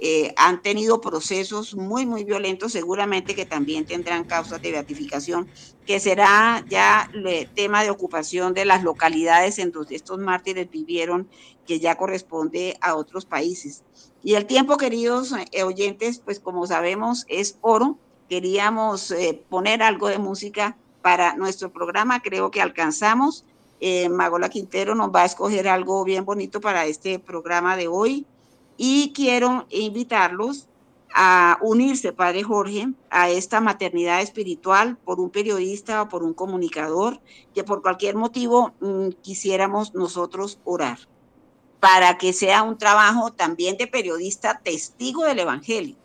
eh, han tenido procesos muy, muy violentos, seguramente que también tendrán causas de beatificación, que será ya el tema de ocupación de las localidades en donde estos mártires vivieron, que ya corresponde a otros países. Y el tiempo, queridos eh, oyentes, pues como sabemos, es oro. Queríamos eh, poner algo de música para nuestro programa, creo que alcanzamos. Magola Quintero nos va a escoger algo bien bonito para este programa de hoy y quiero invitarlos a unirse, Padre Jorge, a esta maternidad espiritual por un periodista o por un comunicador que por cualquier motivo mm, quisiéramos nosotros orar, para que sea un trabajo también de periodista testigo del Evangelio,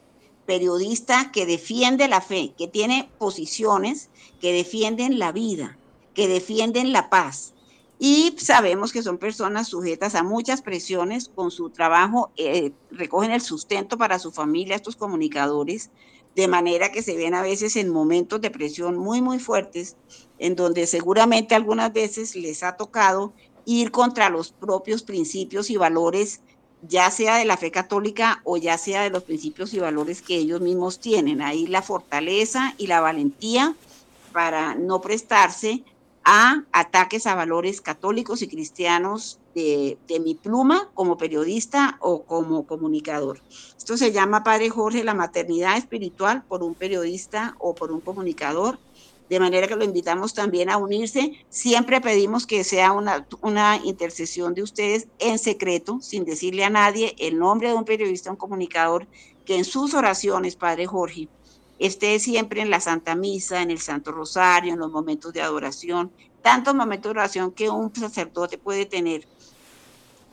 periodista que defiende la fe, que tiene posiciones que defienden la vida, que defienden la paz, y sabemos que son personas sujetas a muchas presiones con su trabajo, eh, recogen el sustento para su familia, estos comunicadores, de manera que se ven a veces en momentos de presión muy, muy fuertes, en donde seguramente algunas veces les ha tocado ir contra los propios principios y valores, ya sea de la fe católica o ya sea de los principios y valores que ellos mismos tienen. Ahí la fortaleza y la valentía para no prestarse a ataques a valores católicos y cristianos de, mi pluma como periodista o como comunicador. Esto se llama, Padre Jorge, la maternidad espiritual por un periodista o por un comunicador, de manera que lo invitamos también a unirse. Siempre pedimos que sea una, una intercesión de ustedes en secreto, sin decirle a nadie el nombre de un periodista o un comunicador, que en sus oraciones, Padre Jorge, esté siempre en la Santa Misa, en el Santo Rosario, en los momentos de adoración, tantos momentos de oración que un sacerdote puede tener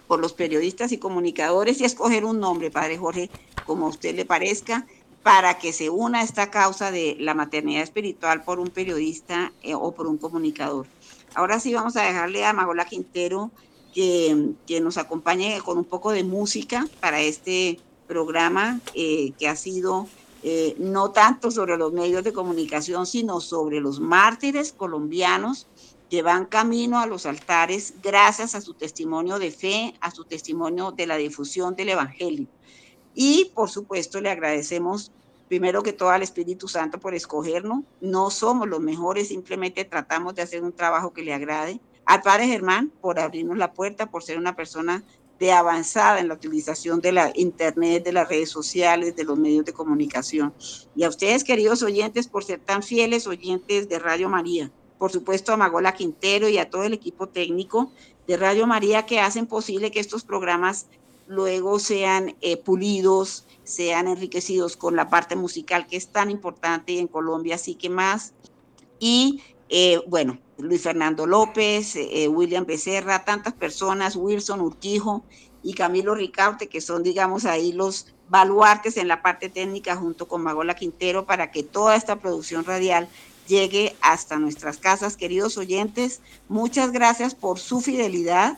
por los periodistas y comunicadores y escoger un nombre, Padre Jorge, como a usted le parezca, para que se una esta causa de la maternidad espiritual por un periodista eh, o por un comunicador. Ahora sí vamos a dejarle a Magola Quintero que, que nos acompañe con un poco de música para este programa eh, que ha sido eh, no tanto sobre los medios de comunicación, sino sobre los mártires colombianos que van camino a los altares gracias a su testimonio de fe, a su testimonio de la difusión del Evangelio. Y por supuesto le agradecemos primero que todo al Espíritu Santo por escogernos. No somos los mejores, simplemente tratamos de hacer un trabajo que le agrade. Al Padre Germán por abrirnos la puerta, por ser una persona de avanzada en la utilización de la Internet, de las redes sociales, de los medios de comunicación. Y a ustedes, queridos oyentes, por ser tan fieles oyentes de Radio María. Por supuesto, a Magola Quintero y a todo el equipo técnico de Radio María que hacen posible que estos programas luego sean eh, pulidos, sean enriquecidos con la parte musical que es tan importante en Colombia, así que más. Y eh, bueno, Luis Fernando López, eh, eh, William Becerra, tantas personas, Wilson Urquijo y Camilo Ricaute, que son, digamos, ahí los baluartes en la parte técnica junto con Magola Quintero para que toda esta producción radial llegue hasta nuestras casas. Queridos oyentes, muchas gracias por su fidelidad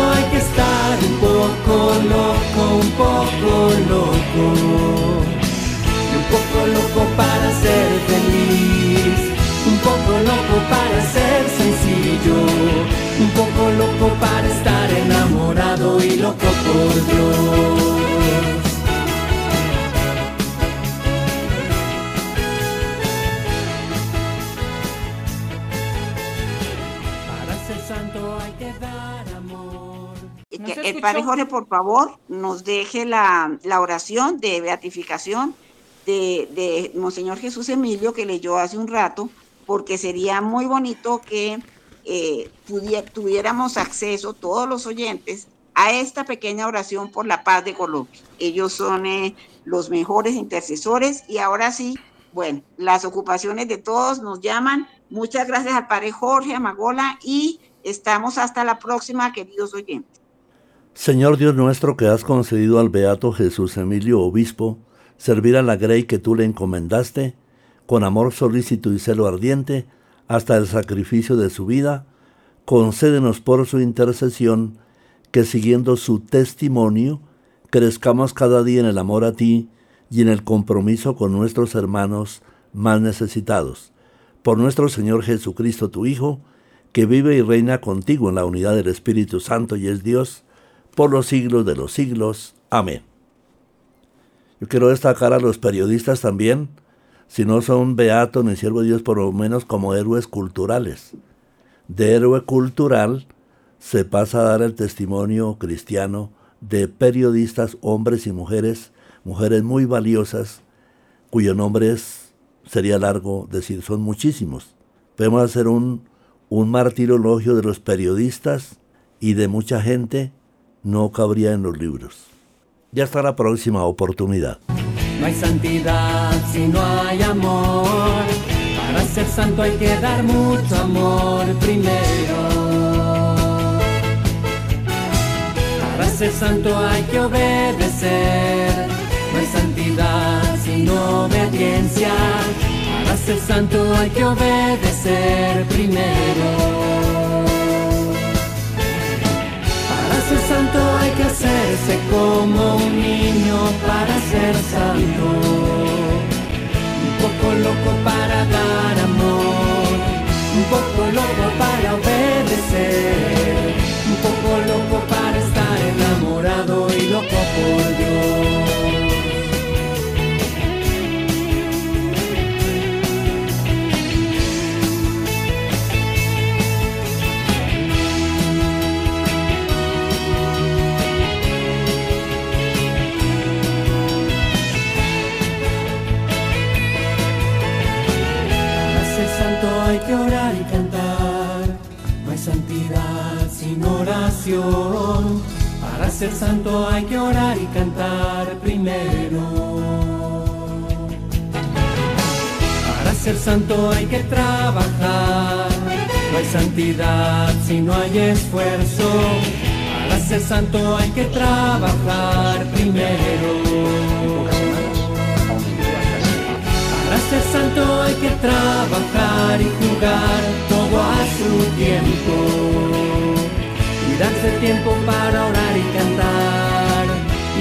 poco loco, un poco loco. Un poco loco para ser feliz, un poco loco para ser sencillo, un poco loco para estar enamorado y loco por Dios. El Padre Jorge, por favor, nos deje la, oración de beatificación de, de Monseñor Jesús Emilio que leyó hace un rato, porque sería muy bonito que eh, tuviéramos acceso, todos los oyentes, a esta pequeña oración por la paz de Colombia. Ellos son eh, los mejores intercesores y ahora sí, bueno, las ocupaciones de todos nos llaman. Muchas gracias al padre Jorge Amagola y estamos hasta la próxima, queridos oyentes. Señor Dios nuestro, que has concedido al Beato Jesús Emilio Obispo servir a la grey que tú le encomendaste, con amor solícito y celo ardiente, hasta el sacrificio de su vida, concédenos por su intercesión que siguiendo su testimonio, crezcamos cada día en el amor a ti y en el compromiso con nuestros hermanos más necesitados. Por nuestro Señor Jesucristo, tu Hijo, que vive y reina contigo en la unidad del Espíritu Santo y es Dios, por los siglos de los siglos. Amén. Yo quiero destacar a los periodistas también, si no son beatos ni siervos de Dios, por lo menos como héroes culturales. De héroe cultural se pasa a dar el testimonio cristiano de periodistas, hombres y mujeres, mujeres muy valiosas, cuyo nombre sería largo decir, son muchísimos. Podemos hacer un, un martirologio de los periodistas y de mucha gente, no cabría en los libros. Ya hasta la próxima oportunidad. No hay santidad si no hay amor. Para ser santo hay que dar mucho amor primero. ser santo hay que obedecer. No hay santidad sino obediencia. Para ser santo hay que obedecer primero. Hay que hacerse como un niño para ser santo. No hay esfuerzo. Para ser santo hay que trabajar primero. Para ser santo hay que trabajar y jugar todo a su tiempo. Y darse tiempo para orar y cantar.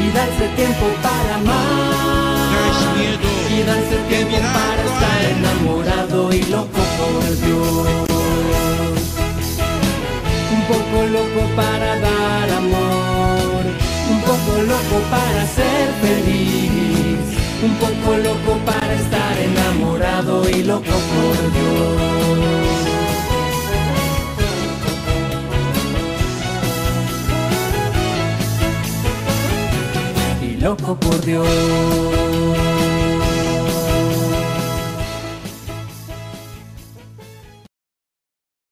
Y darse tiempo para amar. Y darse tiempo para estar enamorado y loco por Dios poco loco para dar amor un poco loco para ser feliz un poco loco para estar enamorado y loco por Dios loco por Dios.